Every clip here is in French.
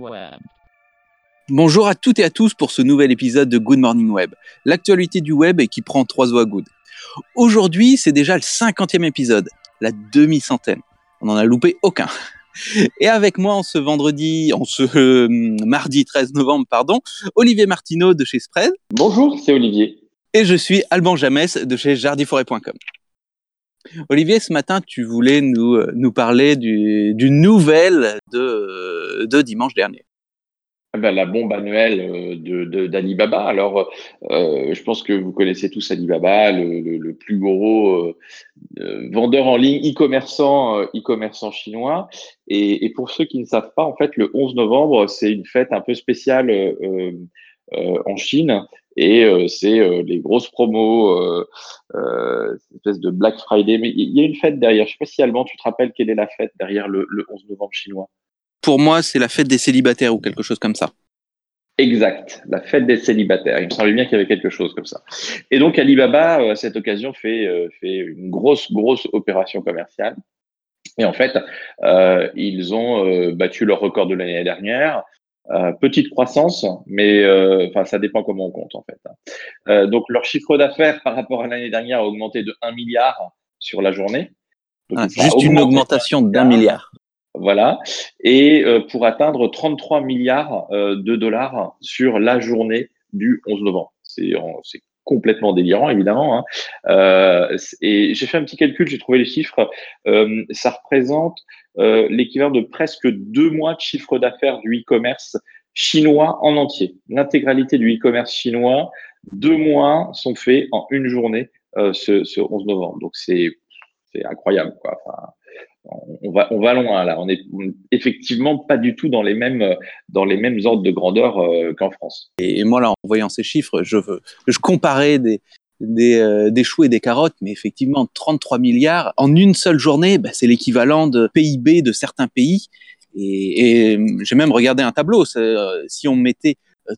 Web. Bonjour à toutes et à tous pour ce nouvel épisode de Good Morning Web, l'actualité du web et qui prend trois oies good. Aujourd'hui, c'est déjà le cinquantième épisode, la demi-centaine. On n'en a loupé aucun. Et avec moi en ce vendredi, en ce euh, mardi 13 novembre, pardon, Olivier Martineau de chez Spread. Bonjour, c'est Olivier. Et je suis Alban Jamès de chez jardiforêt.com. Olivier, ce matin, tu voulais nous, euh, parler du, d'une nouvelle de, dimanche dernier. Ah ben, la bombe annuelle euh, de, d'Alibaba. Alors, euh, je pense que vous connaissez tous Alibaba, le, plus gros vendeur en ligne, e-commerçant, e-commerçant chinois. Et, pour ceux qui ne savent pas, en fait, le 11 novembre, c'est une fête un peu spéciale en Chine. Et c'est les grosses promos, euh, une espèce de Black Friday. Mais il y a une fête derrière. Je sais pas si, Allemand, tu te rappelles quelle est la fête derrière le, le 11 novembre chinois pour moi, c'est la fête des célibataires ou quelque chose comme ça. Exact, la fête des célibataires. Il me semblait bien qu'il y avait quelque chose comme ça. Et donc Alibaba, euh, à cette occasion, fait, euh, fait une grosse, grosse opération commerciale. Et en fait, euh, ils ont euh, battu leur record de l'année dernière. Euh, petite croissance, mais enfin ça dépend comment on compte en fait. donc leur chiffre d'affaires par rapport à l'année dernière a augmenté de 1 milliard sur la journée. Ah, juste une augmentation d'un milliard. Voilà. Et euh, pour atteindre 33 milliards euh, de dollars sur la journée du 11 novembre. C'est complètement délirant, évidemment. Hein. Euh, et j'ai fait un petit calcul, j'ai trouvé les chiffres. Euh, ça représente euh, l'équivalent de presque deux mois de chiffre d'affaires du e-commerce chinois en entier. L'intégralité du e-commerce chinois, deux mois sont faits en une journée ce, ce 11 novembre. Donc c'est incroyable. Quoi. On va, on va loin là. On est effectivement pas du tout dans les mêmes, dans les mêmes ordres de grandeur euh, qu'en France. Et moi là, en voyant ces chiffres, je, je comparais des, des, euh, des, choux et des carottes, mais effectivement, 33 milliards en une seule journée, bah, c'est l'équivalent de PIB de certains pays. Et, et j'ai même regardé un tableau. Euh, si on mettait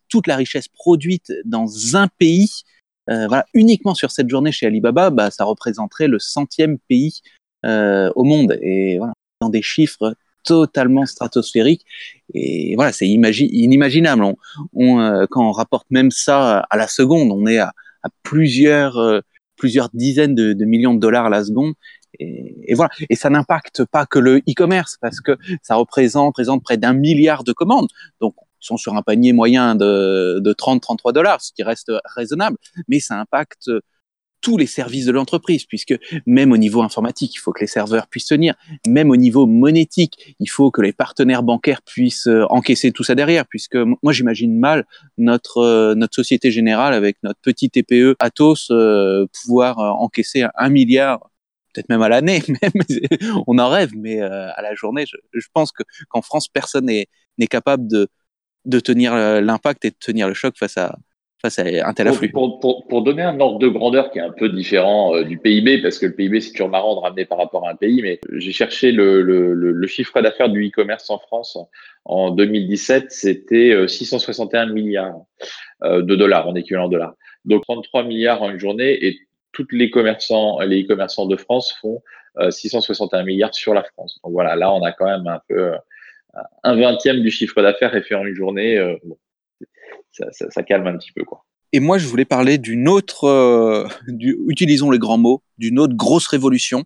toute la richesse produite dans un pays, voilà, uniquement sur cette journée chez Alibaba, bah, ça représenterait le centième pays euh, au monde. Et voilà, dans des chiffres totalement stratosphériques. Et voilà, c'est inimaginable. Euh, quand on rapporte même ça à la seconde, on est à, plusieurs, euh, plusieurs dizaines de, millions de dollars à la seconde. Et, voilà. Et ça n'impacte pas que le e-commerce parce que ça représente, présente près d'un milliard de commandes. Donc, sont sur un panier moyen de, de 30-33 dollars, ce qui reste raisonnable, mais ça impacte tous les services de l'entreprise, puisque même au niveau informatique, il faut que les serveurs puissent tenir, même au niveau monétique, il faut que les partenaires bancaires puissent euh, encaisser tout ça derrière, puisque moi j'imagine mal notre euh, notre société générale avec notre petit TPE Atos euh, pouvoir encaisser un milliard peut-être même à l'année, on en rêve, mais à la journée, je, pense que qu'en France, personne n'est capable de, de tenir l'impact et de tenir le choc face à, c'est un tel afflux. Pour, pour, pour, donner un ordre de grandeur qui est un peu différent euh, du PIB, parce que le PIB, c'est toujours marrant de ramener par rapport à un pays, mais j'ai cherché le, le, le, chiffre d'affaires du e-commerce en France en 2017, c'était 661 euh, milliards euh, de dollars en équivalent dollars. Donc 33 milliards en une journée et tous les commerçants, les e-commerçants de France font 661 milliards sur la France. Donc voilà, là, on a quand même un peu un vingtième du chiffre d'affaires est fait en une journée. Bon, ça, calme un petit peu. Et moi, je voulais parler d'une autre, euh, utilisons les grands mots, d'une autre grosse révolution.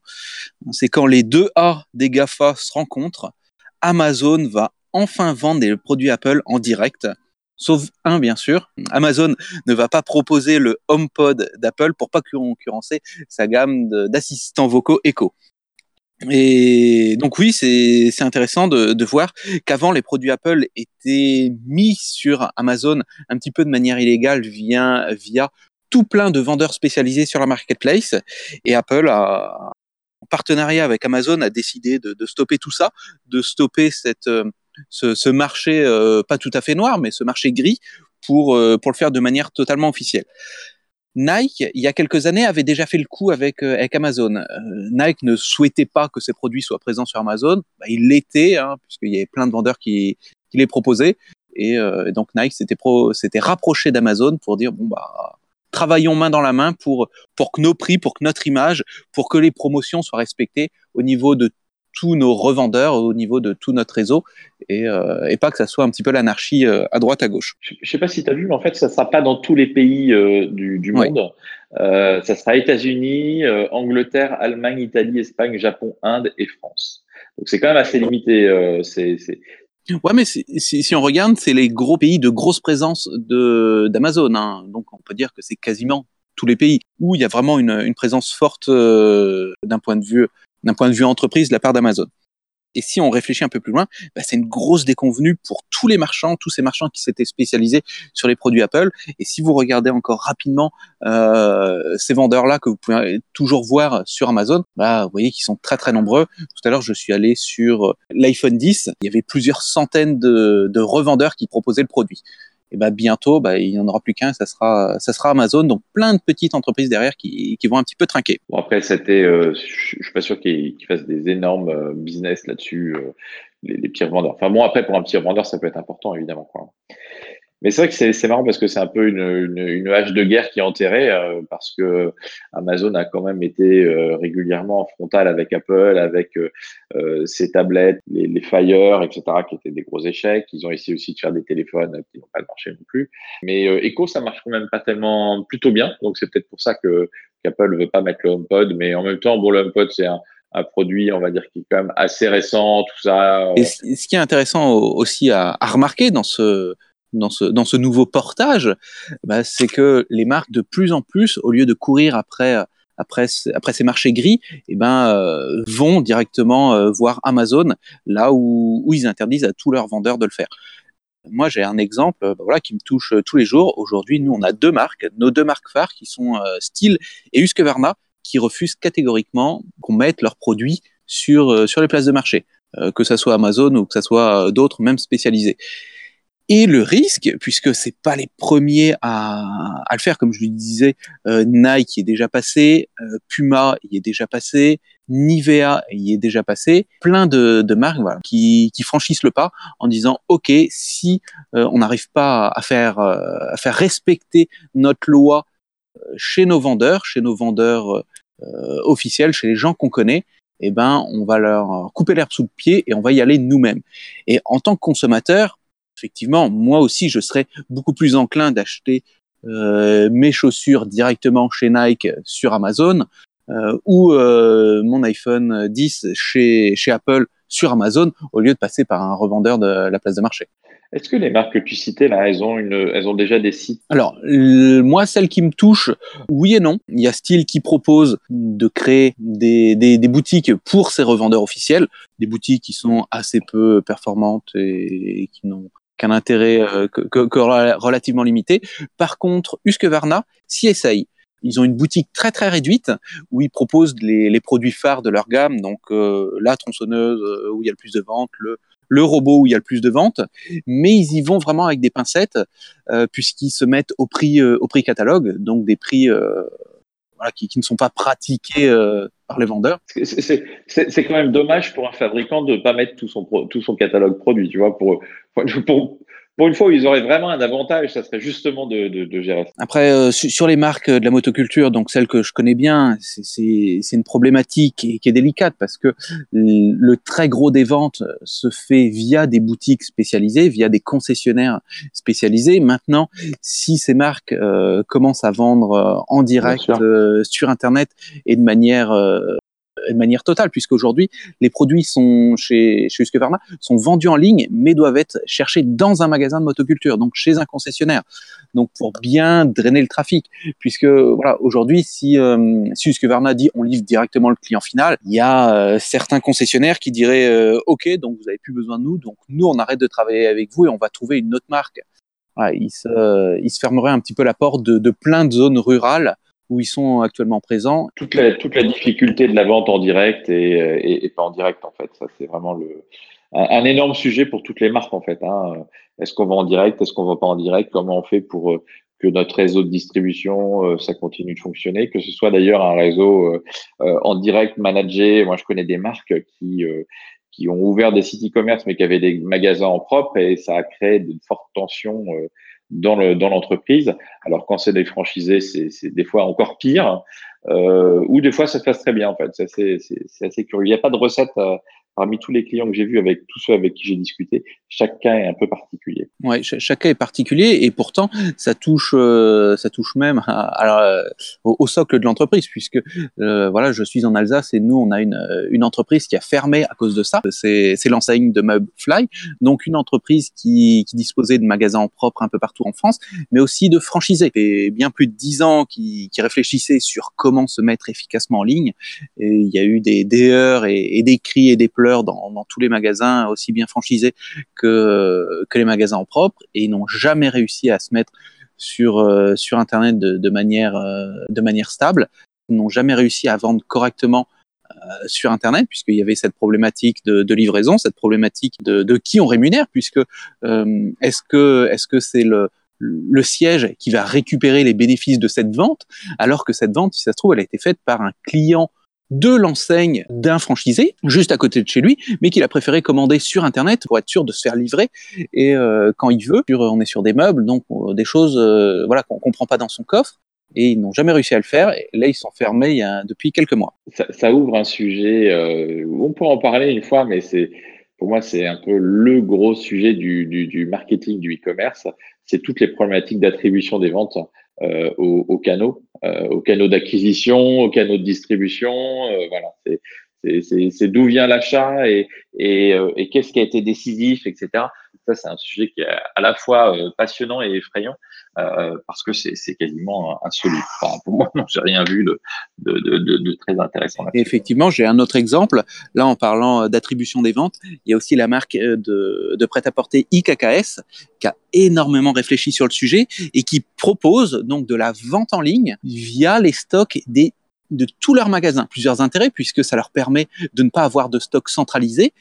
C'est quand les deux A des GAFA se rencontrent, Amazon va enfin vendre des produits Apple en direct. Sauf un, bien sûr. Amazon ne va pas proposer le HomePod d'Apple pour pas concurrencer sa gamme d'assistants vocaux Echo. Et donc oui, c'est intéressant de, de voir qu'avant les produits Apple étaient mis sur Amazon un petit peu de manière illégale via, via tout plein de vendeurs spécialisés sur la marketplace. Et Apple a, en partenariat avec Amazon, a décidé de, de stopper tout ça, de stopper cette, ce, ce marché euh, pas tout à fait noir, mais ce marché gris pour, euh, pour le faire de manière totalement officielle. Nike, il y a quelques années, avait déjà fait le coup avec, euh, Amazon. Euh, Nike ne souhaitait pas que ses produits soient présents sur Amazon. Bah, il l'était, hein, puisqu'il y avait plein de vendeurs qui, les proposaient. Et, euh, donc Nike s'était rapproché d'Amazon pour dire, bon, bah, travaillons main dans la main pour, pour que nos prix, pour que notre image, pour que les promotions soient respectées au niveau de tous nos revendeurs, au niveau de tout notre réseau, et, euh, et pas que ça soit un petit peu l'anarchie euh, à droite, à gauche. Je ne sais pas si tu as vu, mais en fait, ça ne sera pas dans tous les pays euh, du, du, monde. Ça sera États-Unis, Angleterre, Allemagne, Italie, Espagne, Japon, Inde et France. Donc c'est quand même assez limité. c'est Ouais, mais si, si, on regarde, c'est les gros pays de grosse présence de d'Amazon. Hein. Donc on peut dire que c'est quasiment tous les pays où il y a vraiment une, une présence forte d'un point de vue d'un point de vue entreprise de la part d'Amazon. Et si on réfléchit un peu plus loin, bah, c'est une grosse déconvenue pour tous les marchands, tous ces marchands qui s'étaient spécialisés sur les produits Apple. Et si vous regardez encore rapidement euh, ces vendeurs-là que vous pouvez toujours voir sur Amazon, bah, vous voyez qu'ils sont très très nombreux. Tout à l'heure, je suis allé sur l'iPhone 10. Il y avait plusieurs centaines de, de revendeurs qui proposaient le produit et bah bientôt, bah, il n'y en aura plus qu'un, ça sera, ça sera Amazon. Donc plein de petites entreprises derrière qui, vont un petit peu trinquer. Bon après, c'était, euh, je suis pas sûr qu'ils fassent des énormes euh, business là-dessus, euh, les, les pires vendeurs. Enfin bon, après pour un petit vendeur, ça peut être important évidemment. Quoi. Mais c'est vrai que c'est marrant parce que c'est un peu une, une, hache de guerre qui est enterrée euh, parce que Amazon a quand même été euh, régulièrement en frontal avec Apple, avec euh, ses tablettes, les, Fire, etc., qui étaient des gros échecs. Ils ont essayé aussi de faire des téléphones qui n'ont pas marché non plus. Mais Echo, ça marche quand même pas tellement plutôt bien. Donc c'est peut-être pour ça que qu'Apple ne veut pas mettre le HomePod. Mais en même temps, bon, le HomePod, c'est un, produit, on va dire, qui est quand même assez récent, tout ça. Et ce qui est intéressant aussi à remarquer dans ce dans ce, nouveau portage, bah, c'est que les marques de plus en plus, au lieu de courir après après, après ces marchés gris, eh ben, euh, vont directement euh, voir Amazon, là où, ils interdisent à tous leurs vendeurs de le faire. Moi, j'ai un exemple bah, voilà, qui me touche euh, tous les jours. Aujourd'hui, nous, on a deux marques, nos deux marques phares qui sont euh, Steel et Husqvarna, qui refusent catégoriquement qu'on mette leurs produits sur, sur les places de marché, que ce soit Amazon ou que ce soit d'autres, même spécialisés. Et le risque, puisque c'est pas les premiers à, à, le faire, comme je lui disais, euh, Nike est déjà passé, euh, Puma y est déjà passé, Nivea y est déjà passé, plein de, de marques voilà, qui, qui, franchissent le pas en disant ok si euh, on n'arrive pas à faire euh, à faire respecter notre loi euh, chez nos vendeurs, chez nos vendeurs officiels, chez les gens qu'on connaît, eh ben on va leur couper l'herbe sous le pied et on va y aller nous-mêmes. Et en tant que consommateur, effectivement, moi aussi, je serais beaucoup plus enclin d'acheter euh, mes chaussures directement chez Nike sur Amazon euh, ou euh, mon iPhone 10 chez, chez Apple sur Amazon au lieu de passer par un revendeur de la place de marché. Est-ce que les marques que tu citais là, elles ont une, elles ont déjà des sites? Alors moi, celles qui me touchent, oui et non. Il y a Style qui propose de créer des, des, des, boutiques pour ses revendeurs officiels, des boutiques qui sont assez peu performantes et, et qui n'ont qu'un intérêt euh, que, que, que, relativement limité. Par contre, Husqvarna essaye. Ils ont une boutique très très réduite où ils proposent les, les produits phares de leur gamme, donc euh, la tronçonneuse euh, où il y a le plus de ventes, le, le robot où il y a le plus de ventes, mais ils y vont vraiment avec des pincettes euh, puisqu'ils se mettent au prix euh, au prix catalogue, donc des prix euh, voilà, qui, qui, ne sont pas pratiqués par les vendeurs. C'est quand même dommage pour un fabricant de ne pas mettre tout son, tout son catalogue produit, tu vois, pour, pour, pour une fois où ils auraient vraiment un avantage, ça serait justement de, de, de gérer ça. Après, euh, sur les marques de la motoculture, donc celles que je connais bien, c'est une problématique qui est, qui est, délicate parce que le très gros des ventes se fait via des boutiques spécialisées, via des concessionnaires spécialisés. Maintenant, si ces marques euh, commencent à vendre euh, en direct euh, sur Internet et de manière euh, de manière totale, puisqu'aujourd'hui, les produits sont chez, chez Husqvarna sont vendus en ligne, mais doivent être cherchés dans un magasin de motoculture, donc chez un concessionnaire. Donc pour bien drainer le trafic, puisque voilà, aujourd'hui, si, euh, si Husqvarna dit on livre directement le client final, il y a euh, certains concessionnaires qui diraient euh, OK, donc vous avez plus besoin de nous, donc nous on arrête de travailler avec vous et on va trouver une autre marque. Voilà, il, se, il se fermerait un petit peu la porte de, de plein de zones rurales où ils sont actuellement présents. Toute la, toute la difficulté de la vente en direct et, et, et pas en direct, en fait. Ça, c'est vraiment le, un, énorme sujet pour toutes les marques, en fait. Hein. Est-ce qu'on va en direct? Est-ce qu'on va pas en direct? Comment on fait pour euh, que notre réseau de distribution, euh, ça continue de fonctionner? Que ce soit d'ailleurs un réseau euh, en direct managé. Moi, je connais des marques qui qui ont ouvert des sites e-commerce mais qui avaient des magasins en propre et ça a créé de fortes tensions dans le dans l'entreprise. Alors quand c'est des franchisés, c'est des fois encore pire, euh, ou des fois ça se passe très bien en fait. C'est assez, assez curieux. Il n'y a pas de recette, euh, parmi tous les clients que j'ai vus, avec tous ceux avec qui j'ai discuté, cas est un peu particulier. Ouais, cas est particulier et pourtant ça touche, euh, ça touche même au, socle de l'entreprise puisque euh, voilà, je suis en Alsace et nous on a une, une entreprise qui a fermé à cause de ça. C'est l'enseigne de meubles Fly, donc une entreprise qui, qui disposait de magasins propres un peu partout en France, mais aussi de franchisés. Et bien plus de dix ans qui, qui réfléchissaient sur comment se mettre efficacement en ligne. Et il y a eu des, des heures et, des cris et des pleurs dans, tous les magasins, aussi bien franchisés que, les magasins en propre, et ils n'ont jamais réussi à se mettre sur, euh, Internet de, de manière, euh, de manière stable, ils n'ont jamais réussi à vendre correctement euh, sur Internet, puisqu'il y avait cette problématique de, livraison, cette problématique de, qui on rémunère, puisque est-ce que c'est le siège qui va récupérer les bénéfices de cette vente, alors que cette vente, si ça se trouve, elle a été faite par un client de l'enseigne d'un franchisé juste à côté de chez lui, mais qu'il a préféré commander sur Internet pour être sûr de se faire livrer et euh, quand il veut. On est sur des meubles, donc euh, des choses euh, voilà qu'on comprend pas dans son coffre et ils n'ont jamais réussi à le faire. Et là, ils sont fermés depuis quelques mois. Ça, ouvre un sujet. on peut en parler une fois, mais c'est pour moi c'est un peu le gros sujet du, du, du marketing du e-commerce. C'est toutes les problématiques d'attribution des ventes euh, aux, aux, canaux, euh, aux canaux d'acquisition, aux canaux de distribution. Euh, voilà, c'est d'où vient l'achat et, et, et qu'est-ce qui a été décisif, etc. Ça, c'est un sujet qui est à la fois passionnant et effrayant euh, parce que c'est quasiment insoluble. Enfin, pour moi, j'ai rien vu de, de, de, de très intéressant. effectivement, j'ai un autre exemple. Là, en parlant d'attribution des ventes, il y a aussi la marque de, de prêt-à-porter IKKS qui a énormément réfléchi sur le sujet et qui propose donc de la vente en ligne via les stocks des de tous leurs magasins. Plusieurs intérêts puisque ça leur permet de ne pas avoir de stock centralisé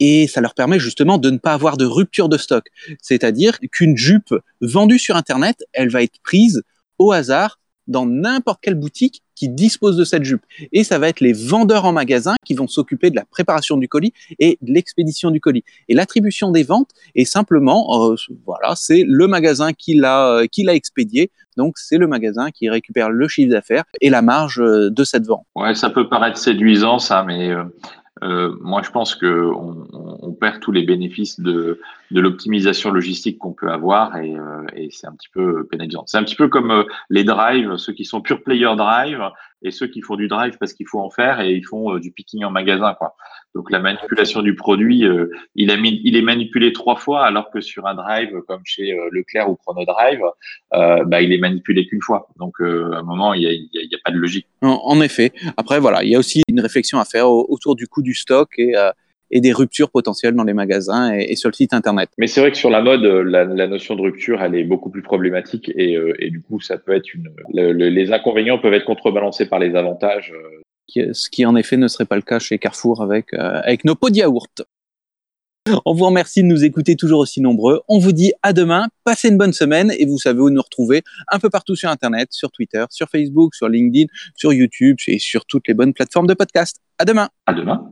et ça leur permet justement de ne pas avoir de rupture de stock. C'est-à-dire qu'une jupe vendue sur Internet, elle va être prise au hasard dans n'importe quelle boutique qui dispose de cette jupe. Et ça va être les vendeurs en magasin qui vont s'occuper de la préparation du colis et de l'expédition du colis. Et l'attribution des ventes est simplement, euh, voilà, c'est le magasin qui l'a euh, qui l'a expédié. Donc c'est le magasin qui récupère le chiffre d'affaires et la marge euh, de cette vente. Ouais, ça peut paraître séduisant ça, mais euh, moi, je pense que on, perd tous les bénéfices de, de l'optimisation logistique qu'on peut avoir et, euh, et c'est un petit peu pénalisant. C'est un petit peu comme euh, les drives, ceux qui sont pure player drive et ceux qui font du drive parce qu'il faut en faire et ils font du picking en magasin. Quoi. Donc la manipulation du produit, il, a mis, il est manipulé trois fois alors que sur un drive comme chez Leclerc ou Chronodrive, bah, il est manipulé qu'une fois. Donc à un moment, il n'y a, y a, pas de logique. En, en, effet. Après, voilà, il y a aussi une réflexion à faire autour du coût du stock et et des ruptures potentielles dans les magasins et, sur le site internet. Mais c'est vrai que sur la mode, euh, la, la, notion de rupture, elle est beaucoup plus problématique et, euh, et du coup, ça peut être une. les inconvénients peuvent être contrebalancés par les avantages. Euh. Ce qui en effet ne serait pas le cas chez Carrefour avec avec nos pots de yaourt. On vous remercie de nous écouter toujours aussi nombreux. On vous dit à demain. Passez une bonne semaine et vous savez où nous retrouver un peu partout sur Internet, sur Twitter, sur Facebook, sur LinkedIn, sur YouTube et sur toutes les bonnes plateformes de podcast. À demain. À demain.